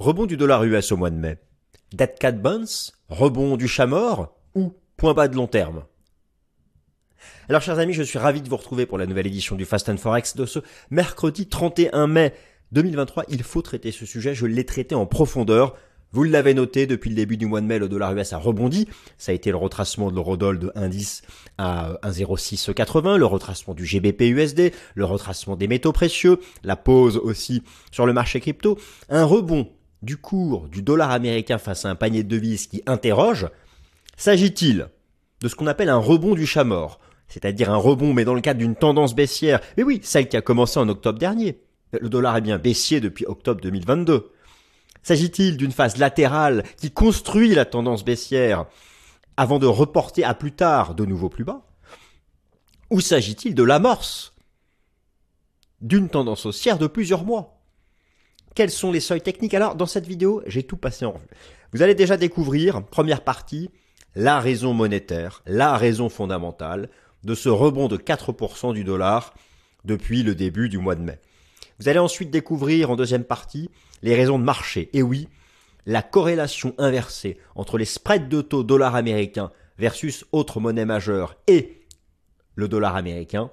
Rebond du dollar US au mois de mai. Dead cat bounce, rebond du chat ou point bas de long terme? Alors chers amis, je suis ravi de vous retrouver pour la nouvelle édition du Fast and Forex de ce mercredi 31 mai 2023. Il faut traiter ce sujet, je l'ai traité en profondeur. Vous l'avez noté, depuis le début du mois de mai, le dollar US a rebondi. Ça a été le retracement de l'eurodoll de 1,10 à 1,0680, le retracement du GBP USD, le retracement des métaux précieux, la pause aussi sur le marché crypto. Un rebond du cours du dollar américain face à un panier de devises qui interroge. S'agit-il de ce qu'on appelle un rebond du chat mort c'est-à-dire un rebond, mais dans le cadre d'une tendance baissière? Mais oui, celle qui a commencé en octobre dernier. Le dollar est bien baissier depuis octobre 2022. S'agit-il d'une phase latérale qui construit la tendance baissière avant de reporter à plus tard de nouveau plus bas? Ou s'agit-il de l'amorce d'une tendance haussière de plusieurs mois? Quels sont les seuils techniques? Alors, dans cette vidéo, j'ai tout passé en revue. Vous allez déjà découvrir, première partie, la raison monétaire, la raison fondamentale de ce rebond de 4% du dollar depuis le début du mois de mai. Vous allez ensuite découvrir en deuxième partie les raisons de marché. Et oui, la corrélation inversée entre les spreads de taux dollar américain versus autres monnaies majeures et le dollar américain,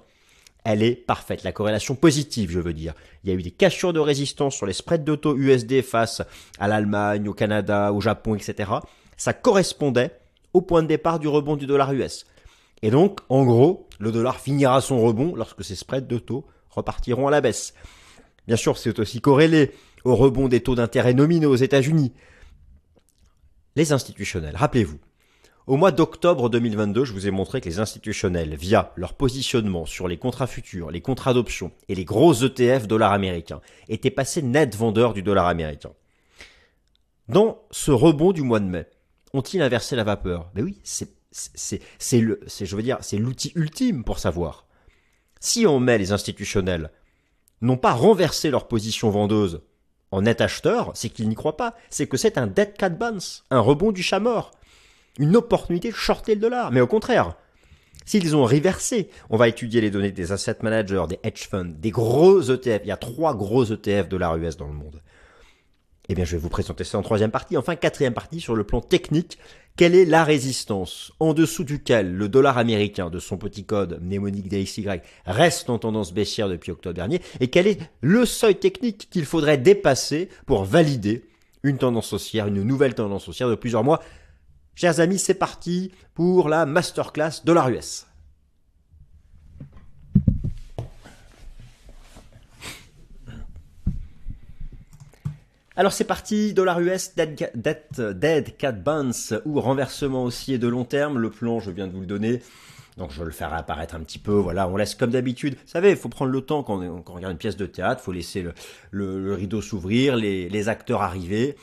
elle est parfaite. La corrélation positive, je veux dire. Il y a eu des cassures de résistance sur les spreads de taux USD face à l'Allemagne, au Canada, au Japon, etc. Ça correspondait au point de départ du rebond du dollar US. Et donc, en gros, le dollar finira son rebond lorsque ces spreads de taux repartiront à la baisse. Bien sûr, c'est aussi corrélé au rebond des taux d'intérêt nominaux aux États-Unis. Les institutionnels, rappelez-vous, au mois d'octobre 2022, je vous ai montré que les institutionnels, via leur positionnement sur les contrats futurs, les contrats d'options et les gros ETF dollars américains, étaient passés net vendeurs du dollar américain. Dans ce rebond du mois de mai, ont-ils inversé la vapeur? Ben oui, c'est je veux dire, c'est l'outil ultime pour savoir. Si on met les institutionnels n'ont pas renversé leur position vendeuse en net acheteur, c'est qu'ils n'y croient pas. C'est que c'est un dead cat bounce, un rebond du chat mort, une opportunité de shorter le dollar. Mais au contraire, s'ils ont reversé, on va étudier les données des asset managers, des hedge funds, des gros ETF. Il y a trois gros ETF dollar US dans le monde. Eh bien, je vais vous présenter ça en troisième partie. Enfin, quatrième partie sur le plan technique. Quelle est la résistance en dessous duquel le dollar américain de son petit code mnémonique DXY reste en tendance baissière depuis octobre dernier? Et quel est le seuil technique qu'il faudrait dépasser pour valider une tendance haussière, une nouvelle tendance haussière de plusieurs mois. Chers amis, c'est parti pour la masterclass dollar US. Alors c'est parti, dollar US, dead, dead, cat bounce ou renversement haussier de long terme. Le plan, je viens de vous le donner. Donc je vais le faire apparaître un petit peu. Voilà, on laisse comme d'habitude. Vous savez, il faut prendre le temps quand on, regarde une pièce de théâtre. Il faut laisser le, rideau s'ouvrir, les, acteurs arriver.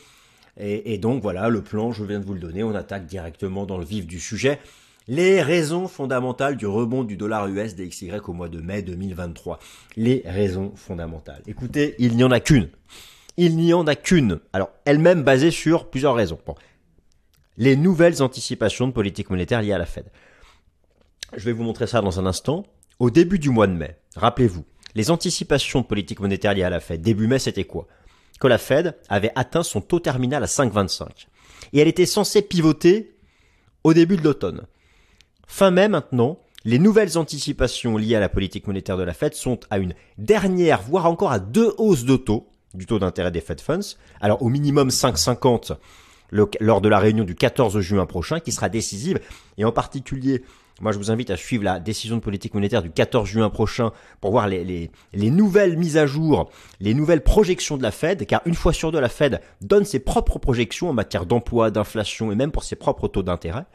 Et, donc voilà, le plan, je viens de vous le donner. On attaque directement dans le vif du sujet. Les raisons fondamentales du rebond du dollar US DXY au mois de mai 2023. Les raisons fondamentales. Écoutez, il n'y en a qu'une il n'y en a qu'une. Alors, elle-même basée sur plusieurs raisons. Les nouvelles anticipations de politique monétaire liées à la Fed. Je vais vous montrer ça dans un instant. Au début du mois de mai, rappelez-vous, les anticipations de politique monétaire liées à la Fed, début mai, c'était quoi? Que la Fed avait atteint son taux terminal à 5,25. Et elle était censée pivoter au début de l'automne. Fin mai maintenant, les nouvelles anticipations liées à la politique monétaire de la Fed sont à une dernière, voire encore à deux hausses de taux du taux d'intérêt des Fed Funds. Alors au minimum 5,50 lors de la réunion du 14 juin prochain qui sera décisive et en particulier moi, je vous invite à suivre la décision de politique monétaire du 14 juin prochain pour voir les, les, les, nouvelles mises à jour, les nouvelles projections de la Fed, car une fois sur deux, la Fed donne ses propres projections en matière d'emploi, d'inflation et même pour ses propres taux d'intérêt.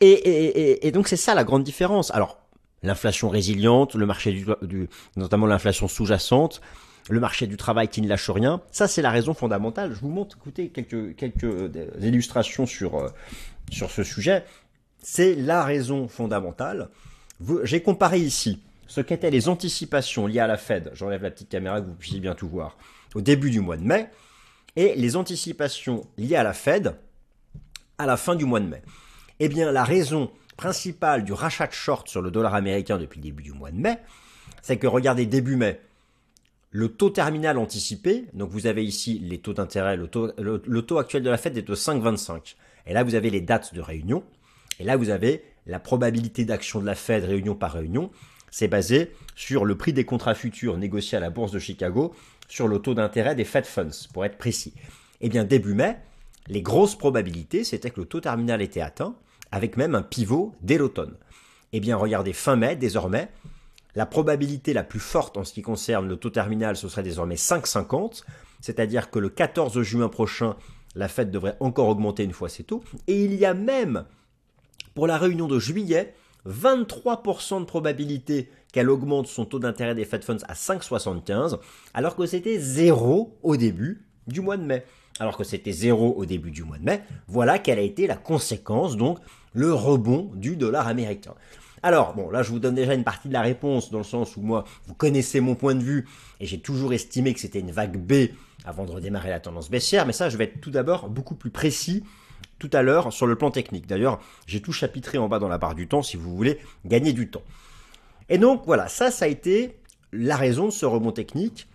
Et, et, et, donc, c'est ça la grande différence. Alors, l'inflation résiliente, le marché du, du notamment l'inflation sous-jacente, le marché du travail qui ne lâche rien. Ça, c'est la raison fondamentale. Je vous montre, écoutez, quelques, quelques euh, illustrations sur, euh, sur ce sujet. C'est la raison fondamentale. J'ai comparé ici ce qu'étaient les anticipations liées à la Fed. J'enlève la petite caméra que vous puissiez bien tout voir. Au début du mois de mai. Et les anticipations liées à la Fed à la fin du mois de mai. Eh bien, la raison principale du rachat de short sur le dollar américain depuis le début du mois de mai, c'est que regardez début mai, le taux terminal anticipé, donc vous avez ici les taux d'intérêt, le taux, actuel de la Fed est de 5,25. Et là, vous avez les dates de réunion. Et là, vous avez la probabilité d'action de la Fed réunion par réunion. C'est basé sur le prix des contrats futurs négociés à la bourse de Chicago, sur le taux d'intérêt des Fed Funds, pour être précis. Eh bien, début mai, les grosses probabilités, c'était que le taux terminal était atteint, avec même un pivot dès l'automne. Eh bien, regardez, fin mai, désormais, la probabilité la plus forte en ce qui concerne le taux terminal, ce serait désormais 5,50, c'est-à-dire que le 14 juin prochain, la Fed devrait encore augmenter une fois ses taux. Et il y a même, pour la réunion de juillet, 23% de probabilité qu'elle augmente son taux d'intérêt des Fed Funds à 5,75, alors que c'était zéro au début du mois de mai. Alors que c'était zéro au début du mois de mai, voilà quelle a été la conséquence, donc le rebond du dollar américain. Alors, bon, là, je vous donne déjà une partie de la réponse, dans le sens où moi, vous connaissez mon point de vue, et j'ai toujours estimé que c'était une vague B avant de redémarrer la tendance baissière, mais ça, je vais être tout d'abord beaucoup plus précis tout à l'heure sur le plan technique. D'ailleurs, j'ai tout chapitré en bas dans la barre du temps, si vous voulez gagner du temps. Et donc, voilà, ça, ça a été la raison de ce rebond technique,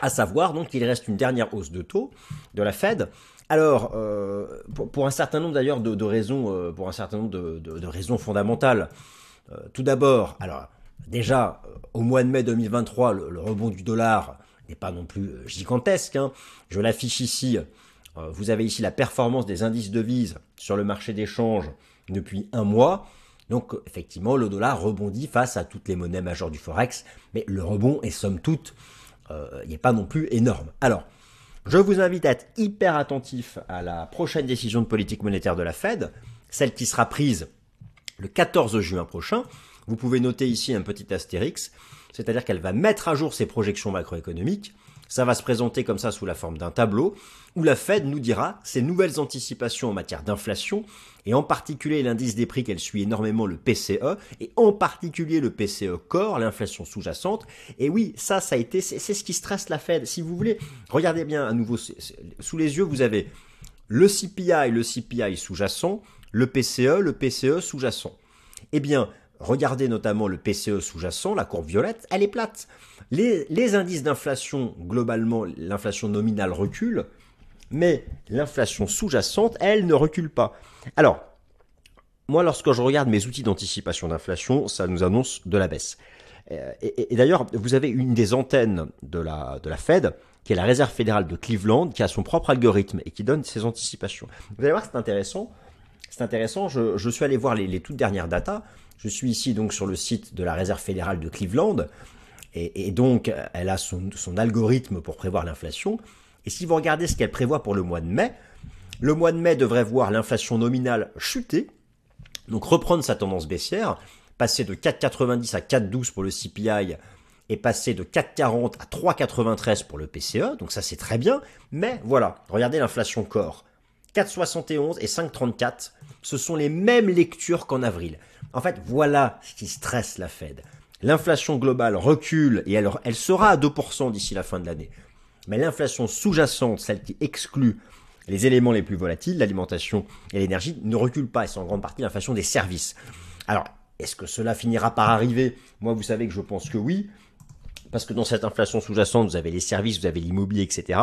à savoir donc qu'il reste une dernière hausse de taux de la Fed, alors, euh, pour, un certain nombre d'ailleurs de, raisons, euh, pour un certain nombre de raisons fondamentales, euh, tout d'abord, alors déjà, au mois de mai 2023, le, rebond du dollar n'est pas non plus gigantesque. Hein. Je l'affiche ici. Vous avez ici la performance des indices devises sur le marché d'échange depuis un mois. Donc effectivement, le dollar rebondit face à toutes les monnaies majeures du Forex, mais le rebond est somme toute, n'est pas non plus énorme. Alors, je vous invite à être hyper attentif à la prochaine décision de politique monétaire de la Fed, celle qui sera prise le 14 juin prochain. Vous pouvez noter ici un petit astérix, c'est-à-dire qu'elle va mettre à jour ses projections macroéconomiques. Ça va se présenter comme ça sous la forme d'un tableau où la Fed nous dira ses nouvelles anticipations en matière d'inflation et en particulier l'indice des prix qu'elle suit énormément le PCE et en particulier le PCE Core, l'inflation sous-jacente. Et oui, ça, ça a été, c'est ce qui stresse la Fed. Si vous voulez, regardez bien à nouveau sous les yeux, vous avez le CPI, le CPI sous-jacent, le PCE, le PCE sous-jacent. Eh bien, regardez notamment le PCE sous-jacent, la courbe violette, elle est plate. Les, indices d'inflation, globalement, l'inflation nominale recule, mais l'inflation sous-jacente, elle ne recule pas. Alors, moi, lorsque je regarde mes outils d'anticipation d'inflation, ça nous annonce de la baisse. Euh, et, d'ailleurs, vous avez une des antennes de la, de la Fed, qui est la Réserve fédérale de Cleveland, qui a son propre algorithme et qui donne ses anticipations. Vous allez voir, c'est intéressant c'est intéressant, je, suis allé voir les, toutes dernières datas. Je suis ici donc sur le site de la Réserve fédérale de Cleveland, et, donc elle a son, algorithme pour prévoir l'inflation. Et si vous regardez ce qu'elle prévoit pour le mois de mai, le mois de mai devrait voir l'inflation nominale chuter, donc reprendre sa tendance baissière, passer de 4,90 à 4,12 pour le CPI et passer de 4,40 à 3,93 pour le PCE, donc ça c'est très bien, mais voilà, regardez l'inflation corps. 4,71 et 5,34, ce sont les mêmes lectures qu'en avril. En fait, voilà ce qui stresse la Fed. L'inflation globale recule et elle, sera à 2% d'ici la fin de l'année. Mais l'inflation sous-jacente, celle qui exclut les éléments les plus volatiles, l'alimentation et l'énergie, ne recule pas et c'est en grande partie l'inflation des services. Alors, est-ce que cela finira par arriver? Moi, vous savez que je pense que oui parce que dans cette inflation sous-jacente, vous avez les services, vous avez l'immobilier, etc.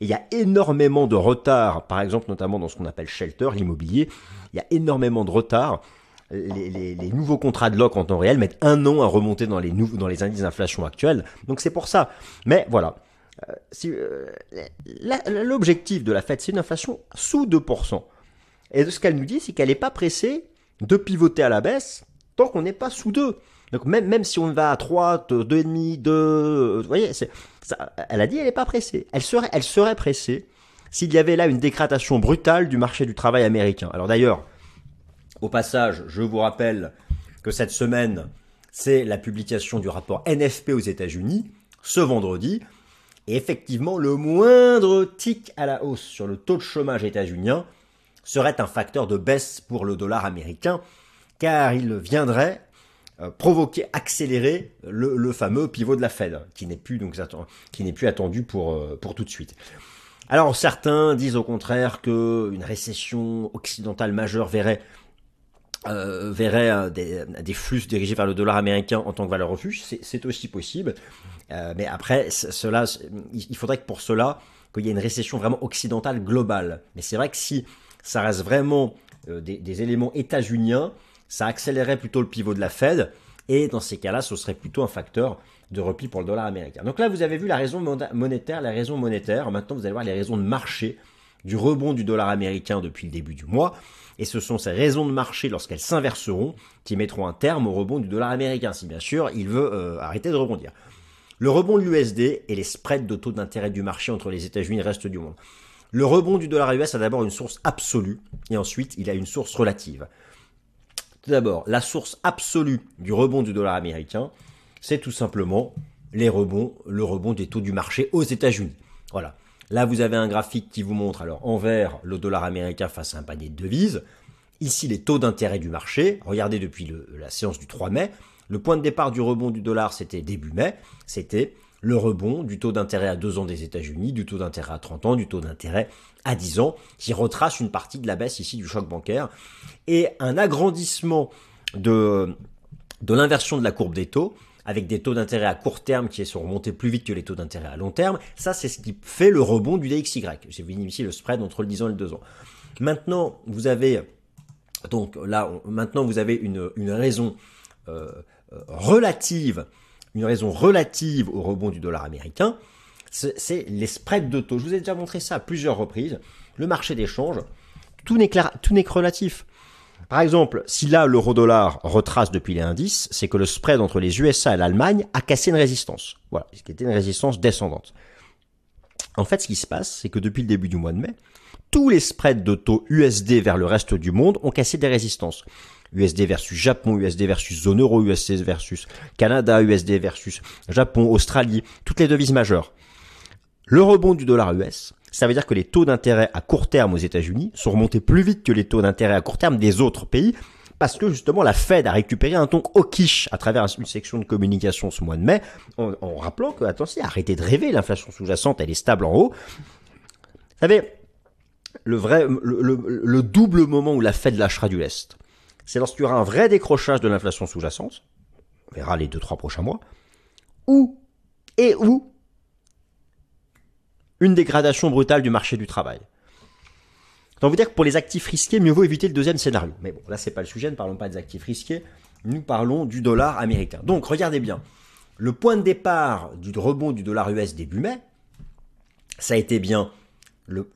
Et il y a énormément de retard, par exemple notamment dans ce qu'on appelle shelter, l'immobilier, il y a énormément de retard. Les, nouveaux contrats de loc en temps réel mettent un an à remonter dans les, indices d'inflation actuels. Donc c'est pour ça. Mais voilà. Euh, si, euh, L'objectif de la Fed, c'est une inflation sous 2%. Et ce qu'elle nous dit, c'est qu'elle n'est pas pressée de pivoter à la baisse tant qu'on n'est pas sous 2. Donc même, si on va à 3, 2,5, 2, vous voyez, elle a dit elle n'est pas pressée. Elle serait, pressée s'il y avait là une décrétation brutale du marché du travail américain. Alors d'ailleurs, au passage, je vous rappelle que cette semaine, c'est la publication du rapport NFP aux États-Unis, ce vendredi. Et effectivement, le moindre tic à la hausse sur le taux de chômage états-unien serait un facteur de baisse pour le dollar américain, car il viendrait provoquer, accélérer le, fameux pivot de la Fed, qui n'est plus donc qui n'est plus attendu pour euh, pour tout de suite. Alors certains disent au contraire que une récession occidentale majeure verrait euh, verrait des, flux dirigés vers le dollar américain en tant que valeur refuge, c'est aussi possible. Euh, mais après, cela, il faudrait que pour cela, qu'il y ait une récession vraiment occidentale globale. Mais c'est vrai que si ça reste vraiment euh, des, des, éléments états-uniens, ça accélérerait plutôt le pivot de la Fed. Et dans ces cas-là, ce serait plutôt un facteur de repli pour le dollar américain. Donc là, vous avez vu la raison monétaire, la raison monétaire. Maintenant, vous allez voir les raisons de marché du rebond du dollar américain depuis le début du mois. Et ce sont ces raisons de marché, lorsqu'elles s'inverseront, qui mettront un terme au rebond du dollar américain, si bien sûr il veut euh, arrêter de rebondir. Le rebond de l'USD et les spreads de taux d'intérêt du marché entre les États-Unis et le reste du monde. Le rebond du dollar US a d'abord une source absolue et ensuite il a une source relative. Tout d'abord, la source absolue du rebond du dollar américain, c'est tout simplement les rebonds, le rebond des taux du marché aux États-Unis. Voilà. Là, vous avez un graphique qui vous montre alors en vert le dollar américain face à un panier de devises. Ici, les taux d'intérêt du marché. Regardez depuis la séance du 3 mai. Le point de départ du rebond du dollar, c'était début mai. C'était le rebond du taux d'intérêt à 2 ans des États-Unis, du taux d'intérêt à 30 ans, du taux d'intérêt à 10 ans, qui retrace une partie de la baisse ici du choc bancaire. Et un agrandissement de, l'inversion de la courbe des taux avec des taux d'intérêt à court terme qui sont remontés plus vite que les taux d'intérêt à long terme. Ça, c'est ce qui fait le rebond du DXY. J'ai vu ici le spread entre le 10 ans et le 2 ans. Maintenant, vous avez, donc là, maintenant, vous avez une, une raison euh, euh, relative, une raison relative au rebond du dollar américain. C'est les spreads de taux. Je vous ai déjà montré ça à plusieurs reprises. Le marché d'échange, tout n'est tout n'est que relatif. Par exemple, si là l'euro-dollar retrace depuis les indices, c'est que le spread entre les USA et l'Allemagne a cassé une résistance. Voilà, ce qui était une résistance descendante. En fait, ce qui se passe, c'est que depuis le début du mois de mai, tous les spreads de taux USD vers le reste du monde ont cassé des résistances. USD versus Japon, USD versus zone euro, USD versus Canada, USD versus Japon, Australie, toutes les devises majeures. Le rebond du dollar US, ça veut dire que les taux d'intérêt à court terme aux États-Unis sont remontés plus vite que les taux d'intérêt à court terme des autres pays parce que justement la Fed a récupéré un ton hawkish à travers une section de communication ce mois de mai, en, rappelant que, attention, arrêtez de rêver, l'inflation sous-jacente, elle est stable en haut. Vous savez, le vrai, le, double moment où la Fed lâchera du lest, c'est lorsqu'il y aura un vrai décrochage de l'inflation sous-jacente, on verra les deux, trois prochains mois, ou, et où une dégradation brutale du marché du travail. Donc vous dire que pour les actifs risqués, mieux vaut éviter le deuxième scénario. Mais bon, là c'est pas le sujet, ne parlons pas des actifs risqués, nous parlons du dollar américain. Donc regardez bien, le point de départ du rebond du dollar US début mai, ça a été bien le,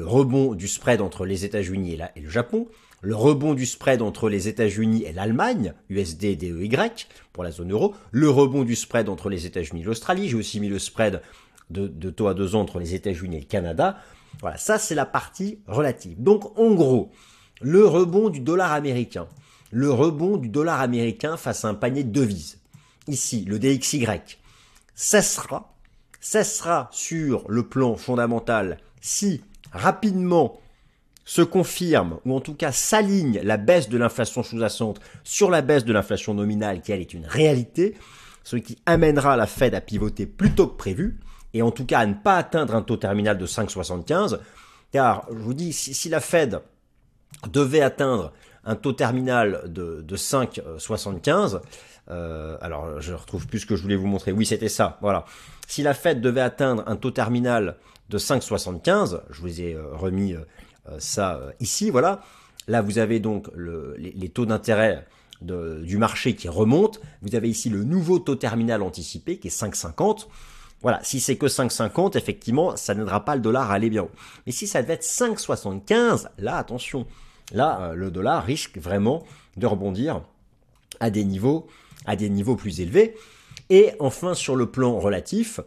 rebond du spread entre les États-Unis et, le Japon, le rebond du spread entre les États-Unis et l'Allemagne, USD, DEY, pour la zone euro, le rebond du spread entre les États-Unis et l'Australie, j'ai aussi mis le spread de, taux à deux ans entre les États-Unis et le Canada. Voilà, ça c'est la partie relative. Donc en gros, le rebond du dollar américain, le rebond du dollar américain face à un panier de devises. Ici, le DXY cessera, cessera sur le plan fondamental si rapidement se confirme, ou en tout cas s'aligne la baisse de l'inflation sous-jacente sur la baisse de l'inflation nominale, qui elle est une réalité, ce qui amènera la Fed à pivoter plus tôt que prévu, et en tout cas à ne pas atteindre un taux terminal de 5,75, car je vous dis, si, la Fed devait atteindre un taux terminal de, de 5,75, euh, alors je retrouve plus ce que je voulais vous montrer, oui c'était ça, voilà. Si la Fed devait atteindre un taux terminal de 5,75, je vous ai euh, remis euh, ça ici, voilà. Là vous avez donc les, les, taux d'intérêt du marché qui remontent. Vous avez ici le nouveau taux terminal anticipé qui est 5,50. Voilà, si c'est que 5,50, effectivement, ça n'aidera pas le dollar à aller bien haut. Mais si ça devait être 5,75, là, attention, là, euh, le dollar risque vraiment de rebondir à des niveaux, à des niveaux plus élevés. Et enfin, sur le plan relatif,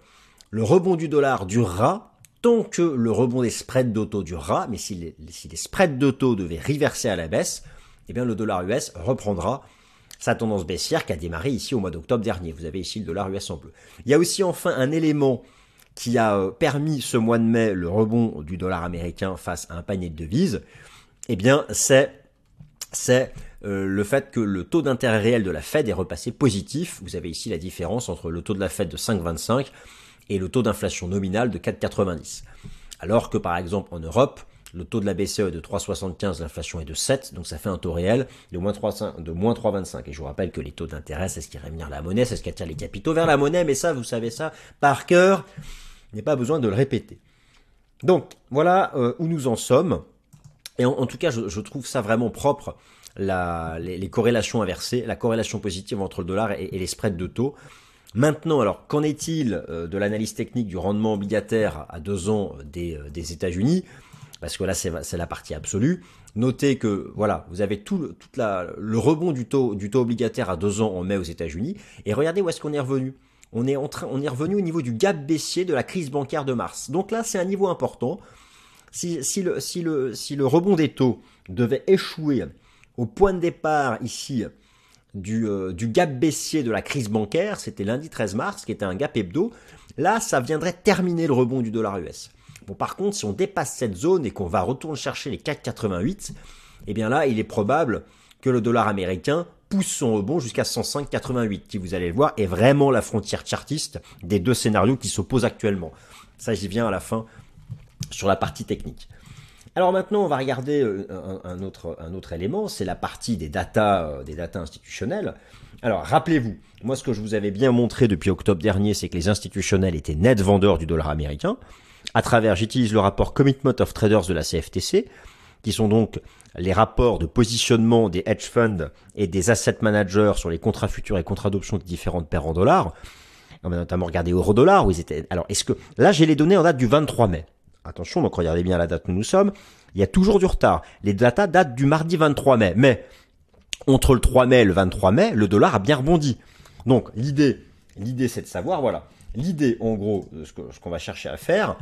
le rebond du dollar durera tant que le rebond des spreads d'auto durera, mais si les, spreads d'auto devaient reverser à la baisse, eh bien le dollar US reprendra sa tendance baissière qui a démarré ici au mois d'octobre dernier. Vous avez ici le dollar US en bleu. Il y a aussi enfin un élément qui a euh, permis ce mois de mai le rebond du dollar américain face à un panier de devises. Eh bien, c'est c'est euh, le fait que le taux d'intérêt réel de la Fed est repassé positif. Vous avez ici la différence entre le taux de la Fed de 5,25 et le taux d'inflation nominale de 4,90. Alors que par exemple en Europe, Le taux de la BCE est de 3,75, l'inflation est de 7, donc ça fait un taux réel de moins 3,25. Et je vous rappelle que les taux d'intérêt, c'est ce qui rémunère la monnaie, c'est ce qui attire les capitaux vers la monnaie, mais ça, vous savez ça par cœur, il n'y a pas besoin de le répéter. Donc, voilà euh, où nous en sommes. Et en, tout cas, je, trouve ça vraiment propre, les, corrélations inversées, la corrélation positive entre le dollar et, les spreads de taux. Maintenant, alors, qu'en est-il euh, de l'analyse technique du rendement obligataire à deux ans des, euh, des États-Unis? Parce que là, c'est la partie absolue. Notez que voilà, vous avez tout, le, rebond du taux, obligataire à deux ans en mai aux États-Unis. Et regardez où est-ce qu'on est revenu. On est, en train, on est revenu au niveau du gap baissier de la crise bancaire de mars. Donc là, c'est un niveau important. Si le rebond des taux devait échouer au point de départ ici du, euh, du gap baissier de la crise bancaire, c'était lundi 13 mars, qui était un gap hebdo, là, ça viendrait terminer le rebond du dollar US. Bon, par contre, si on dépasse cette zone et qu'on va retourner chercher les 4,88, eh bien là, il est probable que le dollar américain pousse son rebond jusqu'à 105,88, qui vous allez le voir est vraiment la frontière chartiste des deux scénarios qui s'opposent actuellement. Ça, j'y viens à la fin sur la partie technique. Alors maintenant, on va regarder euh, un, autre, un autre élément, c'est la partie des data, euh, des data institutionnels. Alors rappelez-vous, moi ce que je vous avais bien montré depuis octobre dernier, c'est que les institutionnels étaient net vendeurs du dollar américain. À travers, j'utilise le rapport Commitment of Traders de la CFTC, qui sont donc les rapports de positionnement des hedge funds et des asset managers sur les contrats futurs et contrats d'options de différentes paires en dollars. On a notamment regardé euro-dollar où ils étaient. Alors, est-ce que là, j'ai les données en date du 23 mai. Attention, donc regardez bien la date où nous sommes. Il y a toujours du retard. Les datas datent du mardi 23 mai. Mais entre le 3 mai et le 23 mai, le dollar a bien rebondi. Donc l'idée, l'idée c'est de savoir, voilà, l'idée en gros, ce qu'on va chercher à faire,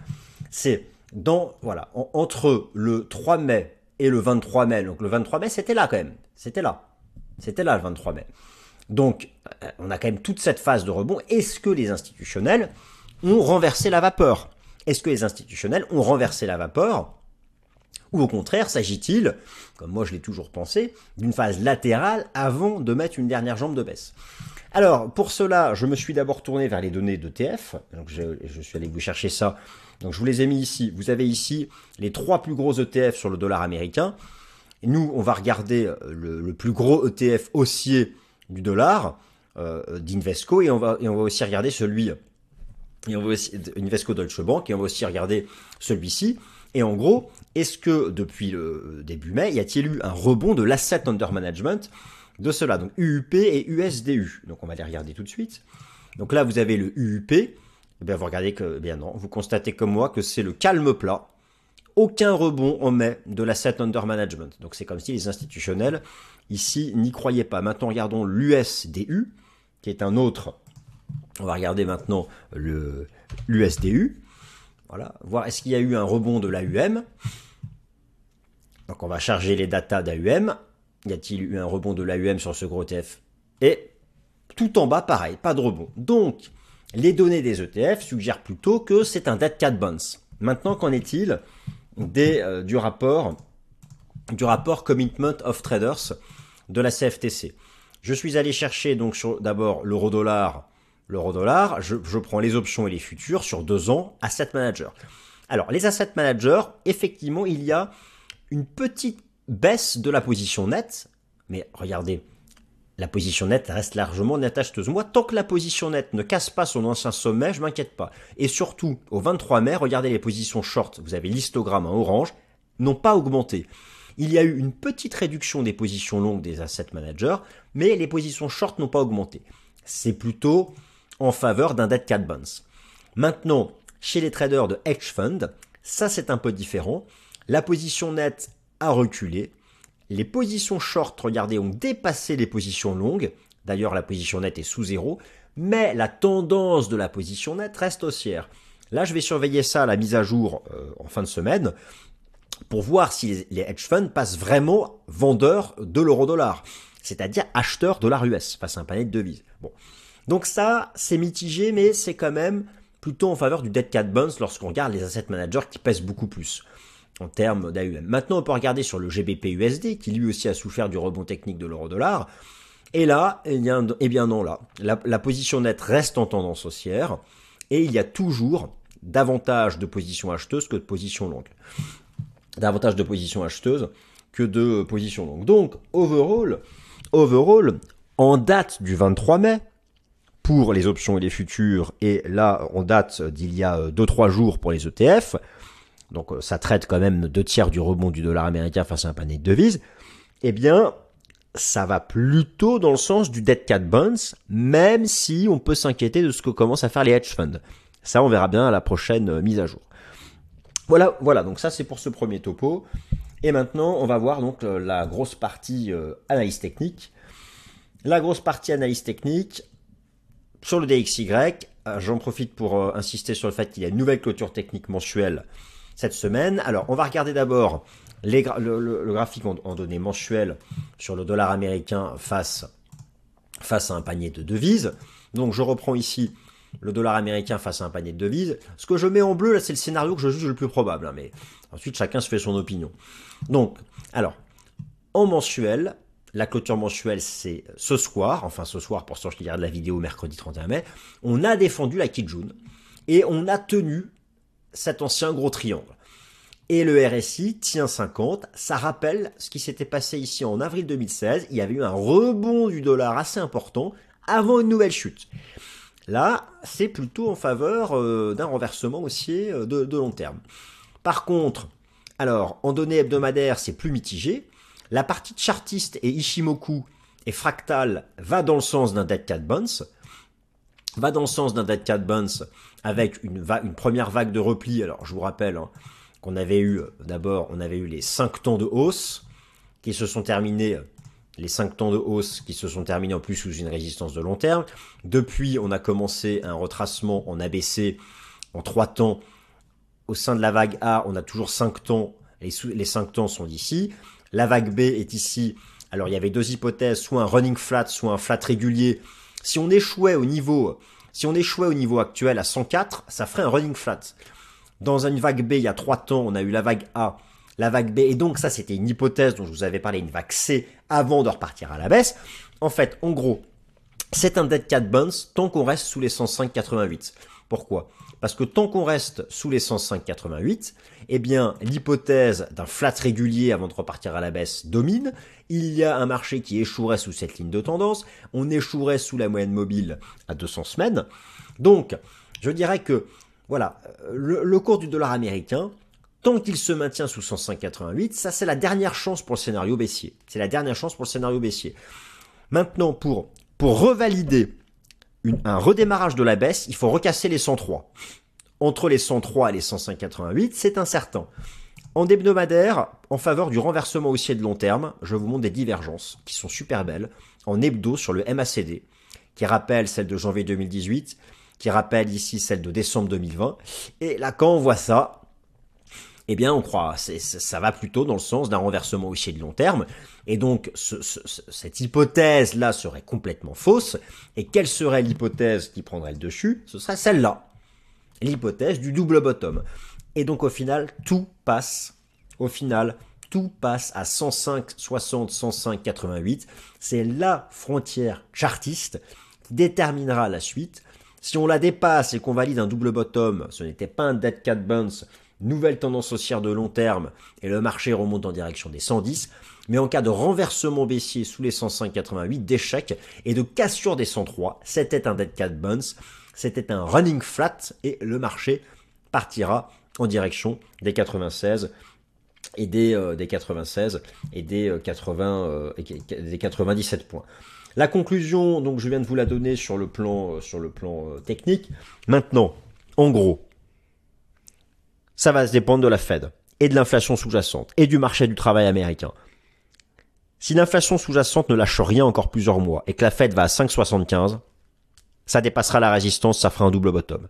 c'est dans, voilà, entre le 3 mai et le 23 mai. Donc le 23 mai, c'était là quand même. C'était là. C'était là le 23 mai. Donc euh, on a quand même toute cette phase de rebond. Est-ce que les institutionnels ont renversé la vapeur? Est-ce que les institutionnels ont renversé la vapeur ou au contraire, s'agit-il, comme moi je l'ai toujours pensé, d'une phase latérale avant de mettre une dernière jambe de baisse? Alors, pour cela, je me suis d'abord tourné vers les données d'ETF. Donc, je, suis allé vous chercher ça donc je vous les ai mis ici. Vous avez ici les trois plus gros ETF sur le dollar américain. Nous, on va regarder euh, le, plus gros ETF haussier du dollar euh, d'Invesco et on va aussi regarder celui et on va aussi Invesco Deutsche Bank et on va aussi regarder celui-ci. Et en gros, est-ce que depuis le début mai, y a-t-il eu un rebond de l'asset under management de cela? Donc UUP et USDU. Donc on va les regarder tout de suite. Donc là, vous avez le UUP eh bien, vous regardez que, eh bien non, vous constatez comme moi que c'est le calme plat. Aucun rebond en mai de l'asset under management. Donc c'est comme si les institutionnels ici n'y croyaient pas. Maintenant, regardons l'USDU, qui est un autre. On va regarder maintenant l'USDU. Voilà, voir est-ce qu'il y a eu un rebond de l'AUM. Donc on va charger les datas d'AUM. Y a-t-il eu un rebond de l'AUM sur ce gros TF Et tout en bas, pareil, pas de rebond. Donc, les données des ETF suggèrent plutôt que c'est un dead cat bounce. Maintenant, qu'en est-il euh, du rapport du rapport Commitment of Traders de la CFTC Je suis allé chercher donc d'abord l'euro-dollar, l'euro-dollar, je, je, prends les options et les futurs sur deux ans, asset manager. Alors, les asset managers, effectivement, il y a une petite baisse de la position nette, mais regardez, la position nette reste largement nette acheteuse. Moi, tant que la position nette ne casse pas son ancien sommet, je m'inquiète pas. Et surtout, au 23 mai, regardez les positions short, vous avez l'histogramme en orange, n'ont pas augmenté. Il y a eu une petite réduction des positions longues des asset managers, mais les positions short n'ont pas augmenté. C'est plutôt en faveur d'un dead cat bounce. Maintenant, chez les traders de hedge fund, ça c'est un peu différent. La position nette a reculé, les positions short, regardez, ont dépassé les positions longues. D'ailleurs, la position nette est sous zéro. Mais la tendance de la position nette reste haussière. Là, je vais surveiller ça à la mise à jour euh, en fin de semaine pour voir si les hedge funds passent vraiment vendeurs de l'euro-dollar, c'est-à-dire acheteurs dollar US face à un panel de devises. Bon. Donc ça, c'est mitigé, mais c'est quand même plutôt en faveur du dead cat bounce lorsqu'on regarde les asset managers qui pèsent beaucoup plus en termes d'AUM. Maintenant, on peut regarder sur le GBP USD, qui lui aussi a souffert du rebond technique de l'euro-dollar. Et là, eh bien, bien non, là, la, position nette reste en tendance haussière, et il y a toujours davantage de positions acheteuses que de positions longues. davantage de positions acheteuses que de positions longues. Donc, overall, overall, en date du 23 mai, pour les options et les futurs, et là, on date d'il y a 2-3 jours pour les ETF, donc ça traite quand même deux tiers du rebond du dollar américain face à un panier de devises, eh bien, ça va plutôt dans le sens du dead cat bonds, même si on peut s'inquiéter de ce que commencent à faire les hedge funds. Ça, on verra bien à la prochaine euh, mise à jour. Voilà, voilà. Donc ça, c'est pour ce premier topo. Et maintenant, on va voir donc euh, la grosse partie euh, analyse technique. La grosse partie analyse technique sur le DXY. J'en profite pour insister sur le fait qu'il y a une nouvelle clôture technique mensuelle cette semaine. Alors, on va regarder d'abord le, graphique en, données mensuelles sur le dollar américain face, face à un panier de devises. Donc je reprends ici le dollar américain face à un panier de devises. Ce que je mets en bleu, là, c'est le scénario que je juge le plus probable. Hein, mais ensuite, chacun se fait son opinion. Donc, alors, en mensuel, la clôture mensuelle, c'est ce soir, enfin ce soir pour ceux qui regardent la vidéo mercredi 31 mai, on a défendu la Kijun et on a tenu cet ancien gros triangle et le RSI tient 50. Ça rappelle ce qui s'était passé ici en avril 2016. Il y avait eu un rebond du dollar assez important avant une nouvelle chute. Là, c'est plutôt en faveur euh, d'un renversement haussier euh, de, de long terme. Par contre, alors, en données hebdomadaires, c'est plus mitigé. La partie chartiste et Ishimoku et fractal va dans le sens d'un dead cat bounce, va dans le sens d'un dead cat bounce avec une, première vague de repli. Alors, je vous rappelle, hein, qu'on avait eu, d'abord, on avait eu les 5 temps de hausse qui se sont terminés, les 5 temps de hausse qui se sont terminés en plus sous une résistance de long terme. Depuis, on a commencé un retracement en ABC en 3 temps. Au sein de la vague A, on a toujours 5 temps, et les 5 temps sont d'ici. La vague B est ici. Alors, il y avait deux hypothèses, soit un running flat, soit un flat régulier. Si on échouait au niveau, actuel à 104, ça ferait un running flat. Dans une vague B, il y a trois temps, on a eu la vague A, la vague B, et donc ça c'était une hypothèse dont je vous avais parlé, une vague C, avant de repartir à la baisse. En fait, en gros, c'est un dead cat bounce tant qu'on reste sous les 105,88. Pourquoi? Parce que tant qu'on reste sous les 105,88, eh bien, l'hypothèse d'un flat régulier avant de repartir à la baisse domine. Il y a un marché qui échouerait sous cette ligne de tendance. On échouerait sous la moyenne mobile à 200 semaines. Donc, je dirais que voilà, le, cours du dollar américain, tant qu'il se maintient sous 105,88, ça c'est la dernière chance pour le scénario baissier. C'est la dernière chance pour le scénario baissier. Maintenant, pour, pour revalider un redémarrage de la baisse, il faut recasser les 103. Entre les 103 et les 105,88, c'est incertain. En hebdomadaire, en faveur du renversement haussier de long terme, je vous montre des divergences qui sont super belles en hebdo sur le MACD, qui rappelle celle de janvier 2018 qui rappelle ici celle de décembre 2020. Et là, quand on voit ça, eh bien, on croit, ça va plutôt dans le sens d'un renversement haussier de long terme. Et donc, cette hypothèse-là serait complètement fausse. Et quelle serait l'hypothèse qui prendrait le dessus? Ce serait celle-là. L'hypothèse du double bottom. Et donc, au final, tout passe. Au final, tout passe à 105, 60, 105, 88. C'est la frontière chartiste qui déterminera la suite. Si on la dépasse et qu'on valide un double bottom, ce n'était pas un dead cat bounce, nouvelle tendance haussière de long terme et le marché remonte en direction des 110. Mais en cas de renversement baissier sous les 105,88, d'échec et de cassure des 103, c'était un dead cat bounce, c'était un running flat et le marché partira en direction des 96 et des, euh, des 96 et des 80 euh, euh, des 97 points. La conclusion, donc je viens de vous la donner sur le plan, euh, euh, technique. Maintenant, en gros, ça va se dépendre de la Fed et de l'inflation sous-jacente et du marché du travail américain. Si l'inflation sous-jacente ne lâche rien encore plusieurs mois et que la Fed va à 5,75, ça dépassera la résistance, ça fera un double bottom.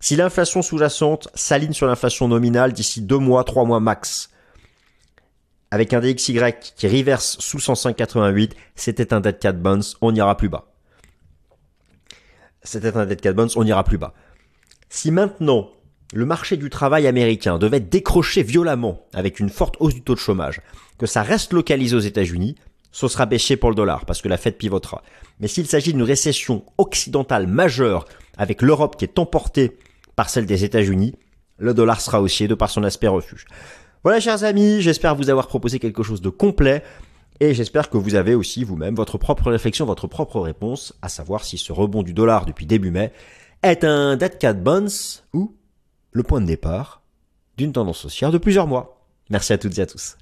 Si l'inflation sous-jacente s'aligne sur l'inflation nominale d'ici deux mois, trois mois max, avec un DXY qui reverse sous 105,88, c'était un dead cat bounce, on n'ira plus bas. C'était un dead cat bounce, on n'ira plus bas. Si maintenant le marché du travail américain devait décrocher violemment avec une forte hausse du taux de chômage, que ça reste localisé aux États-Unis, ce sera bêché pour le dollar parce que la Fed pivotera. Mais s'il s'agit d'une récession occidentale majeure avec l'Europe qui est emportée par celle des États-Unis, le dollar sera haussier de par son aspect refuge. Voilà chers amis, j'espère vous avoir proposé quelque chose de complet et j'espère que vous avez aussi vous-même votre propre réflexion, votre propre réponse, à savoir si ce rebond du dollar depuis début mai est un dead cat bounce ou le point de départ d'une tendance haussière de plusieurs mois. Merci à toutes et à tous.